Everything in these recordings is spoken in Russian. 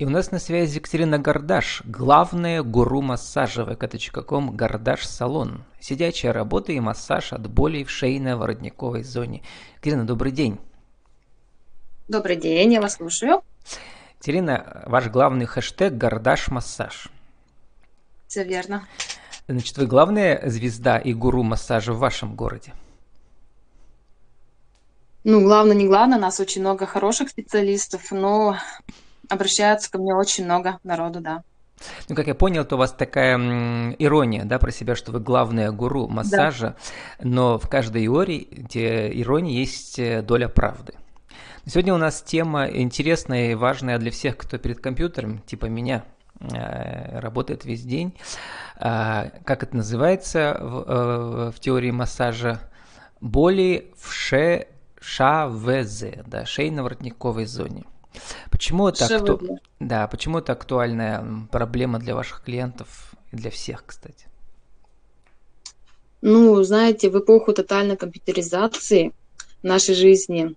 И у нас на связи Екатерина Гардаш, главная гуру массажа vk.com Гардаш Салон. Сидячая работа и массаж от болей в шейно-воротниковой зоне. Екатерина, добрый день. Добрый день, я вас слушаю. Екатерина, ваш главный хэштег Гардаш Массаж. Все верно. Значит, вы главная звезда и гуру массажа в вашем городе? Ну, главное, не главное, у нас очень много хороших специалистов, но обращаются ко мне очень много народу, да. Ну, как я понял, то у вас такая м, ирония, да, про себя, что вы главная гуру массажа, да. но в каждой иронии, иронии есть э, доля правды. Сегодня у нас тема интересная и важная для всех, кто перед компьютером, типа меня, э, работает весь день. А, как это называется в, э, в теории массажа? Боли в ше, ШВЗ, да, шейно-воротниковой зоне. Почему это, акту... да, почему это актуальная проблема для ваших клиентов и для всех, кстати? Ну, знаете, в эпоху тотальной компьютеризации нашей жизни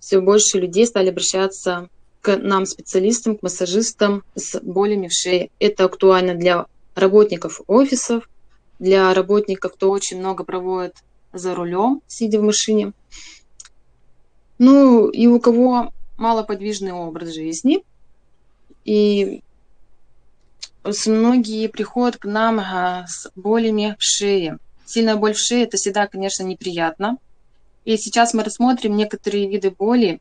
все больше людей стали обращаться к нам, специалистам, к массажистам с болями в шее. Это актуально для работников офисов, для работников, кто очень много проводит за рулем, сидя в машине. Ну, и у кого малоподвижный образ жизни. И многие приходят к нам а, с болями в шее. Сильная боль в шее – это всегда, конечно, неприятно. И сейчас мы рассмотрим некоторые виды боли,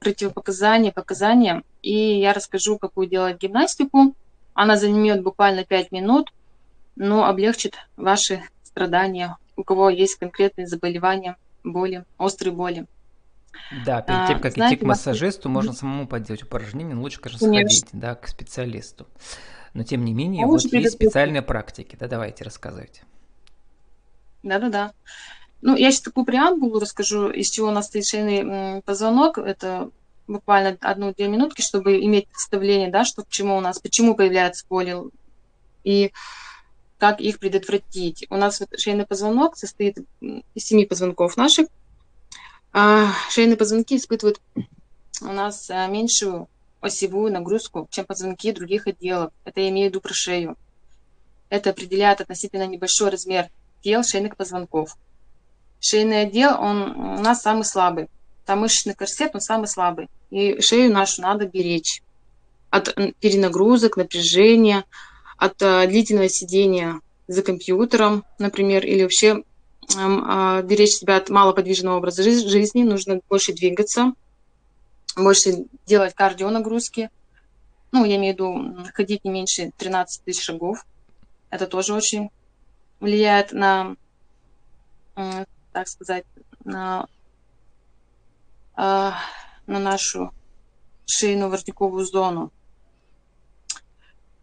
противопоказания, показания. И я расскажу, какую делать гимнастику. Она займет буквально 5 минут, но облегчит ваши страдания, у кого есть конкретные заболевания, боли, острые боли. Да, перед тем, как а, знаете, идти к массажисту, можно самому поделать упражнения, но лучше, конечно, сходить да, к специалисту. Но тем не менее, а вот есть специальные практики. Да, давайте, рассказывайте. Да-да-да. Ну, я сейчас такую преамбулу расскажу, из чего у нас стоит шейный позвонок. Это буквально одну-две минутки, чтобы иметь представление, да, что к чему у нас, почему появляется боли и как их предотвратить. У нас вот шейный позвонок состоит из семи позвонков наших, а шейные позвонки испытывают у нас а, меньшую осевую нагрузку, чем позвонки других отделов. Это я имею в виду про шею. Это определяет относительно небольшой размер тел шейных позвонков. Шейный отдел, он у нас самый слабый. Там мышечный корсет, он самый слабый. И шею нашу надо беречь от перенагрузок, напряжения, от а, длительного сидения за компьютером, например, или вообще а, беречь себя от малоподвижного образа жизни, нужно больше двигаться, больше делать кардионагрузки. Ну, я имею в виду ходить не меньше 13 тысяч шагов. Это тоже очень влияет на, так сказать, на, а, на нашу шейную воротниковую зону.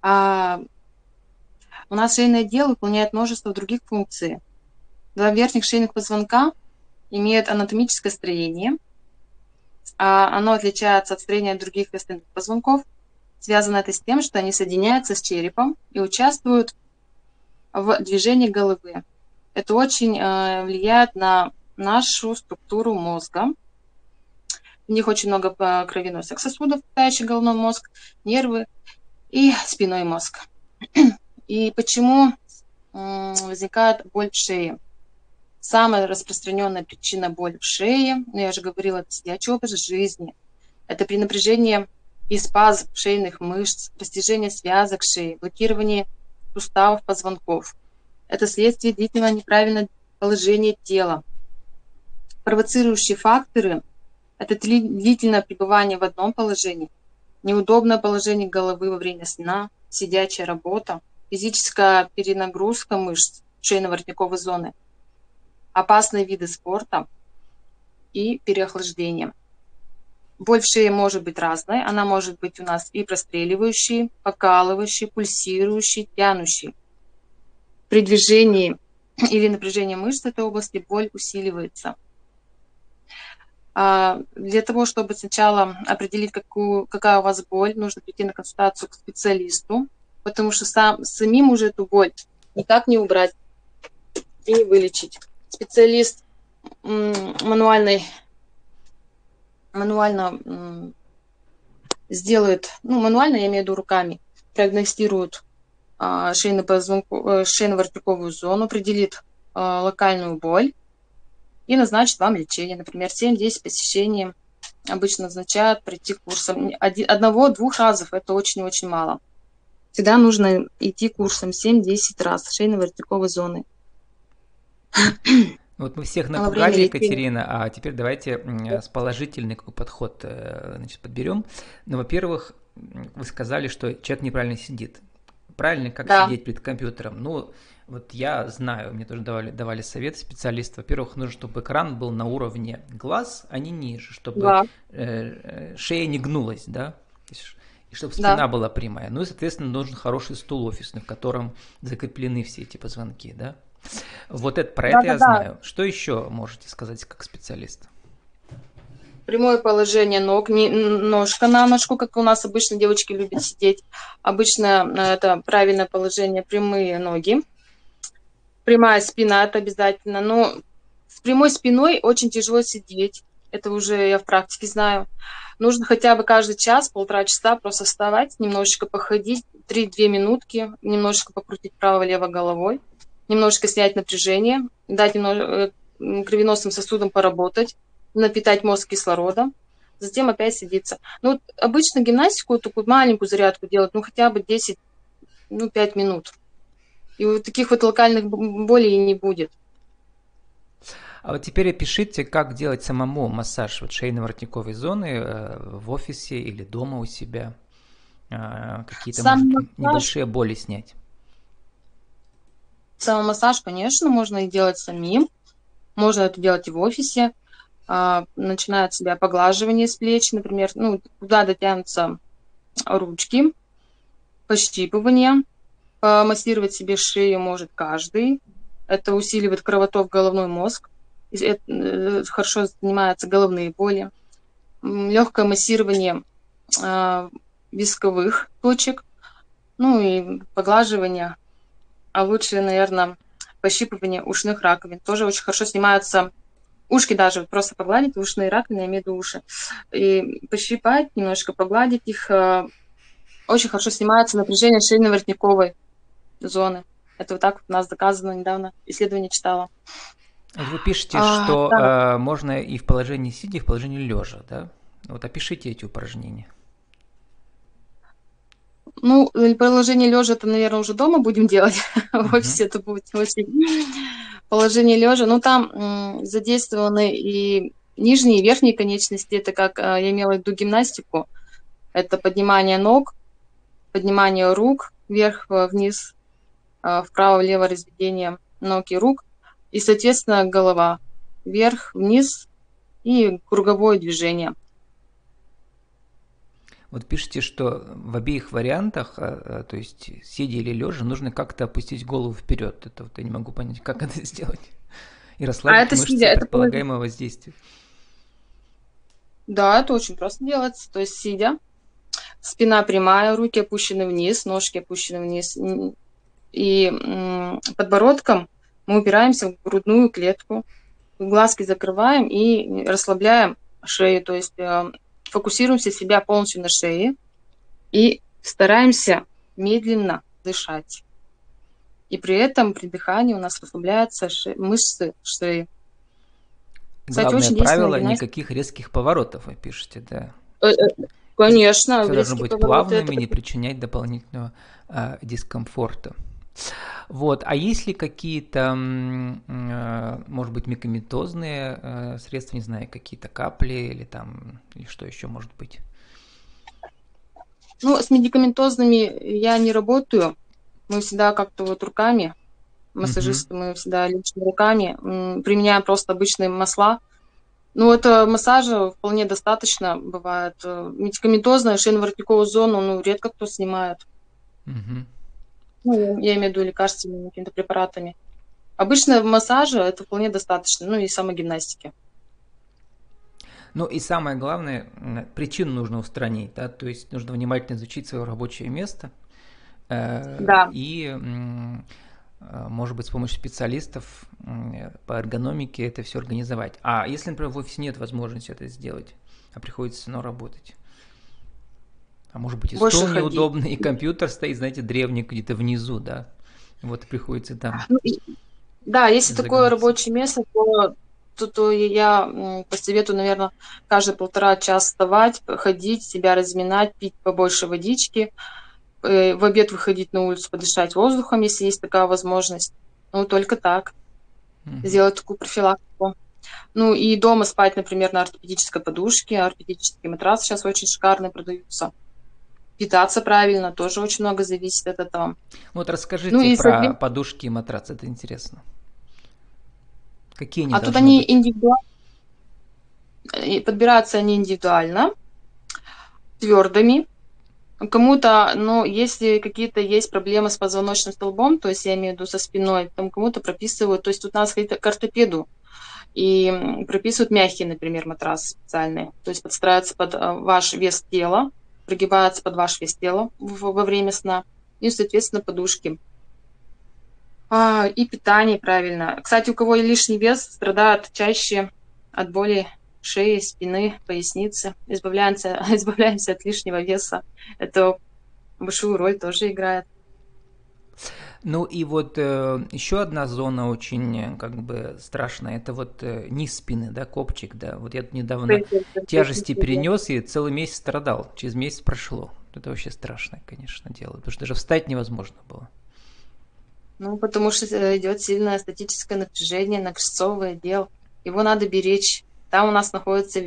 А у нас шейное отдел выполняет множество других функций – Два верхних шейных позвонка имеют анатомическое строение. А оно отличается от строения других остальных позвонков. Связано это с тем, что они соединяются с черепом и участвуют в движении головы. Это очень э, влияет на нашу структуру мозга. В них очень много э, кровеносных сосудов, питающих головной мозг, нервы и спиной мозг. И почему возникает боль в шее? Самая распространенная причина боли в шее, ну, я же говорила, это сидячий образ жизни. Это при напряжении и спазм шейных мышц, растяжение связок шеи, блокирование суставов позвонков. Это следствие длительного неправильного положения тела. Провоцирующие факторы – это длительное пребывание в одном положении, неудобное положение головы во время сна, сидячая работа, физическая перенагрузка мышц шейно-воротниковой зоны – опасные виды спорта и переохлаждение. Боль в шее может быть разной. Она может быть у нас и простреливающей, покалывающей, пульсирующей, тянущей. При движении или напряжении мышц этой области боль усиливается. А, для того, чтобы сначала определить, какую, какая у вас боль, нужно прийти на консультацию к специалисту, потому что сам, самим уже эту боль никак не убрать и не вылечить специалист мануальной, мануально сделает, ну, мануально, я имею в виду руками, диагностирует а, шейно-воротниковую шейно зону, определит а, локальную боль и назначит вам лечение. Например, 7-10 посещений обычно назначают пройти курсом. Одного-двух разов это очень-очень мало. Всегда нужно идти курсом 7-10 раз шейно-воротниковой зоны. Вот мы всех напугали, Екатерина, а теперь давайте с положительный какой подход э, значит, подберем. Ну, во-первых, вы сказали, что человек неправильно сидит. Правильно, как да. сидеть перед компьютером? Ну, вот я знаю, мне тоже давали, давали совет специалисты. Во-первых, нужно, чтобы экран был на уровне глаз, а не ниже, чтобы да. э, шея не гнулась, да? И чтобы спина да. была прямая. Ну и, соответственно, нужен хороший стул офисный, в котором закреплены все эти позвонки, да? Вот это, про да, это да, я да. знаю. Что еще можете сказать как специалист? Прямое положение ног, не, ножка на ножку, как у нас обычно девочки любят сидеть. Обычно э, это правильное положение, прямые ноги. Прямая спина это обязательно. Но с прямой спиной очень тяжело сидеть. Это уже я в практике знаю. Нужно хотя бы каждый час, полтора часа просто вставать, немножечко походить, 3-2 минутки, немножечко покрутить право-лево головой немножечко снять напряжение, дать немного, э, кровеносным сосудам поработать, напитать мозг кислородом, затем опять садиться. Ну, вот обычно гимнастику, такую маленькую зарядку делать, ну, хотя бы 10, ну, 5 минут. И вот таких вот локальных болей не будет. А вот теперь опишите, как делать самому массаж вот шейно-воротниковой зоны э, в офисе или дома у себя. Э, какие-то, может, массаж... небольшие боли снять. Самомассаж, конечно, можно и делать самим. Можно это делать и в офисе. А, начиная от себя поглаживание с плеч, например, ну, куда дотянутся ручки, пощипывание. Помассировать себе шею может каждый. Это усиливает кровоток головной мозг. Это, э, хорошо занимаются головные боли. Легкое массирование э, висковых точек. Ну и поглаживание а лучше, наверное, пощипывание ушных раковин. Тоже очень хорошо снимаются ушки даже, просто погладить ушные раковины, я имею в виду уши, и пощипать, немножко погладить их. Э, очень хорошо снимается напряжение шейно-воротниковой зоны. Это вот так вот у нас доказано недавно, исследование читала. Вы пишете, а, что да. э, можно и в положении сидя, и в положении лежа, да? Вот опишите эти упражнения. Ну, положение лежа это, наверное, уже дома будем делать. В офисе это будет очень положение лежа. Ну, там задействованы и нижние, и верхние конечности. Это как э, я имела в виду гимнастику. Это поднимание ног, поднимание рук вверх-вниз, э, вправо-влево разведение ног и рук. И, соответственно, голова вверх-вниз и круговое движение. Вот пишите, что в обеих вариантах, а, а, то есть сидя или лежа, нужно как-то опустить голову вперед. Это вот я не могу понять, как это сделать. И расслабить а это мышцы сидя, предполагаемого это... воздействия. Да, это очень просто делается. То есть сидя, спина прямая, руки опущены вниз, ножки опущены вниз. И подбородком мы упираемся в грудную клетку, глазки закрываем и расслабляем шею. То есть э, фокусируемся себя полностью на шее и стараемся медленно дышать. И при этом при дыхании у нас расслабляются ше- мышцы шеи. Кстати, Главное очень правило, никаких резких поворотов вы пишете, да? Э, э, конечно. Все должно быть плавными, это... не причинять дополнительного э, дискомфорта. Вот. А есть ли какие-то, э, может быть, микометозные э, средства, не знаю, какие-то капли или там, или что еще может быть? Ну, с медикаментозными я не работаю. Мы всегда как-то вот руками, массажисты, угу. мы всегда лично руками применяем просто обычные масла. Ну, это массажа вполне достаточно бывает. Медикаментозная шейно-воротниковую зону, ну, редко кто снимает. Угу. Ну, я имею в виду лекарственными какими-то препаратами. Обычно массажа это вполне достаточно, ну и самогимнастики. Ну и самое главное, причину нужно устранить, да, то есть нужно внимательно изучить свое рабочее место. Э, да. И, э, может быть, с помощью специалистов по эргономике это все организовать. А если, например, в офисе нет возможности это сделать, а приходится снова работать? А может быть и Больше стол ходить. неудобный, и компьютер стоит, знаете, древний где-то внизу, да? Вот приходится там. Ну, да, если такое рабочее место, то, то, то я посоветую, наверное, каждые полтора часа вставать, ходить, себя разминать, пить побольше водички, э, в обед выходить на улицу, подышать воздухом, если есть такая возможность. Ну, только так. Mm-hmm. Сделать такую профилактику. Ну, и дома спать, например, на ортопедической подушке. Ортопедические матрасы сейчас очень шикарные продаются питаться правильно, тоже очень много зависит от этого. Вот расскажите ну, и про совсем... подушки и матрацы, это интересно. Какие они А тут они индивидуально, подбираются они индивидуально, твердыми. Кому-то, ну, если какие-то есть проблемы с позвоночным столбом, то есть я имею в виду со спиной, там кому-то прописывают, то есть тут надо сходить к ортопеду, и прописывают мягкие, например, матрасы специальные, то есть подстраиваться под э, ваш вес тела, прогибается под ваш вес тела во время сна, и, соответственно, подушки. А, и питание правильно. Кстати, у кого лишний вес, страдают чаще от боли шеи, спины, поясницы. Избавляемся, избавляемся от лишнего веса. Это большую роль тоже играет. Ну и вот э, еще одна зона очень как бы страшная, это вот э, низ спины, да, копчик, да. Вот я недавно тяжести перенес и целый месяц страдал, через месяц прошло. Это вообще страшное, конечно, дело, потому что даже встать невозможно было. Ну, потому что э, идет сильное статическое напряжение на крестцовый отдел. Его надо беречь. Там у нас находится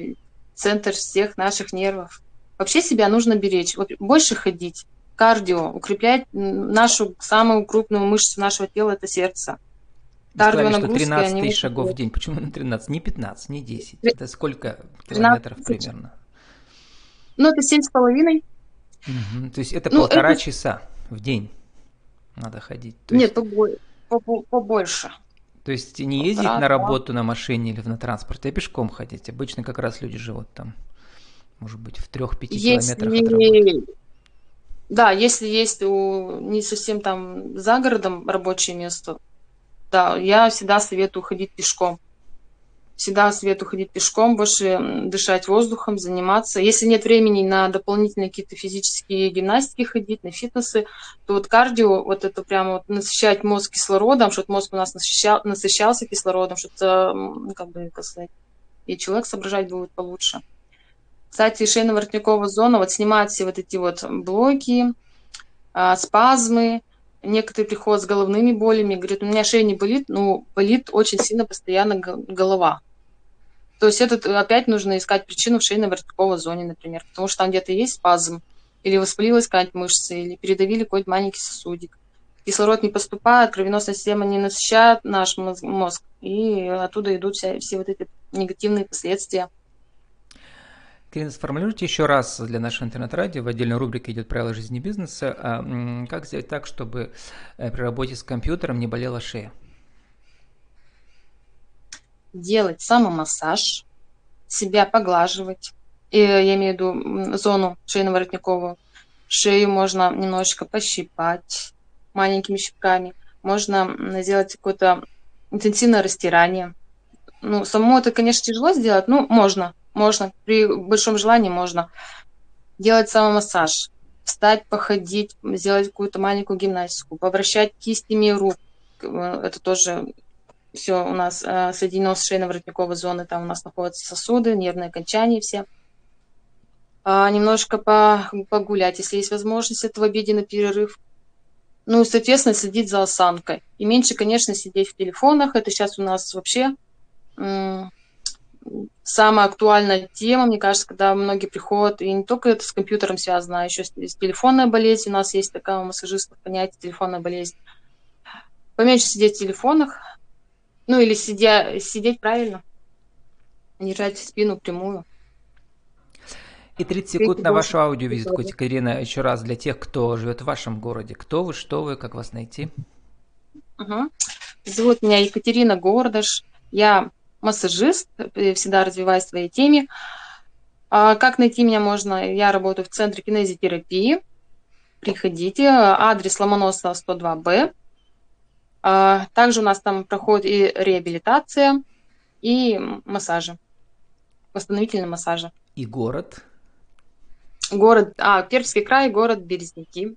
центр всех наших нервов. Вообще себя нужно беречь. Вот больше ходить, кардио, укреплять нашу самую крупную мышцу нашего тела, это сердце. Кардио что 13 они тысяч шагов в день. Почему на 13? Не 15, не 10. Это сколько километров примерно? Ну, это 7,5. Угу. То есть это ну, полтора это... часа в день надо ходить. То Нет, есть... побольше. То есть не ездить Полтора, на работу на машине или на транспорте, а пешком ходить. Обычно как раз люди живут там, может быть, в трех-пяти километрах от работы. Да, если есть у, не совсем там за городом рабочее место, да, я всегда советую ходить пешком. Всегда советую ходить пешком, больше дышать воздухом, заниматься. Если нет времени на дополнительные какие-то физические гимнастики ходить, на фитнесы, то вот кардио, вот это прямо вот насыщать мозг кислородом, чтобы мозг у нас насыщал, насыщался кислородом, чтобы, как бы, как сказать, и человек соображать будет получше. Кстати, шейно-воротниковая зона вот снимает все вот эти вот блоки, а, спазмы. Некоторые приходят с головными болями, говорят, у меня шея не болит, но болит очень сильно постоянно голова. То есть это опять нужно искать причину в шейно-воротниковой зоне, например, потому что там где-то есть спазм, или воспалилась какая-то мышца, или передавили какой-то маленький сосудик. Кислород не поступает, кровеносная система не насыщает наш мозг, и оттуда идут все, все вот эти негативные последствия. Кирилл, сформулируйте еще раз для нашего интернет-радио, в отдельной рубрике идет «Правила жизни бизнеса», а, как сделать так, чтобы э, при работе с компьютером не болела шея? Делать самомассаж, себя поглаживать, и, я имею в виду зону шейно-воротниковую. Шею можно немножечко пощипать маленькими щипками, можно сделать какое-то интенсивное растирание. Ну, самому это, конечно, тяжело сделать, но можно – можно, при большом желании можно делать самомассаж, встать, походить, сделать какую-то маленькую гимнастику, повращать кистями рук. Это тоже все у нас э, соединено с шейно-воротниковой зоной, там у нас находятся сосуды, нервные окончания все. А, немножко по, погулять, если есть возможность, это в обеденный перерыв. Ну и, соответственно, следить за осанкой. И меньше, конечно, сидеть в телефонах. Это сейчас у нас вообще самая актуальная тема, мне кажется, когда многие приходят, и не только это с компьютером связано, а еще с, с телефонной болезнью. У нас есть такая у массажистов понятие телефонная болезнь. Поменьше сидеть в телефонах, ну или сидя, сидеть правильно, держать спину прямую. И 30 секунд на вашу аудиовизитку, Екатерина, еще раз для тех, кто живет в вашем городе. Кто вы, что вы, как вас найти? Угу. Зовут меня Екатерина Гордыш. Я массажист, э, всегда развиваюсь в своей теме. А как найти меня можно? Я работаю в центре кинезитерапии. Приходите. Адрес Ломоносова 102Б. А, также у нас там проходит и реабилитация, и массажи. Восстановительные массажи. И город? Город, а, Пермский край, город Березники.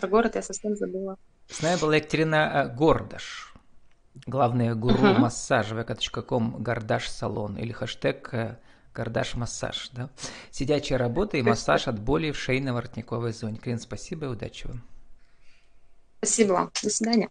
Про город я совсем забыла. С нами была Екатерина э, Гордаш, главная гуру uh-huh. массажа vk.com Гордаш салон или хэштег э, Гордаш массаж. Да? Сидячая работа и массаж от боли в шейно-воротниковой зоне. Крин, спасибо и удачи вам. Спасибо вам. До свидания.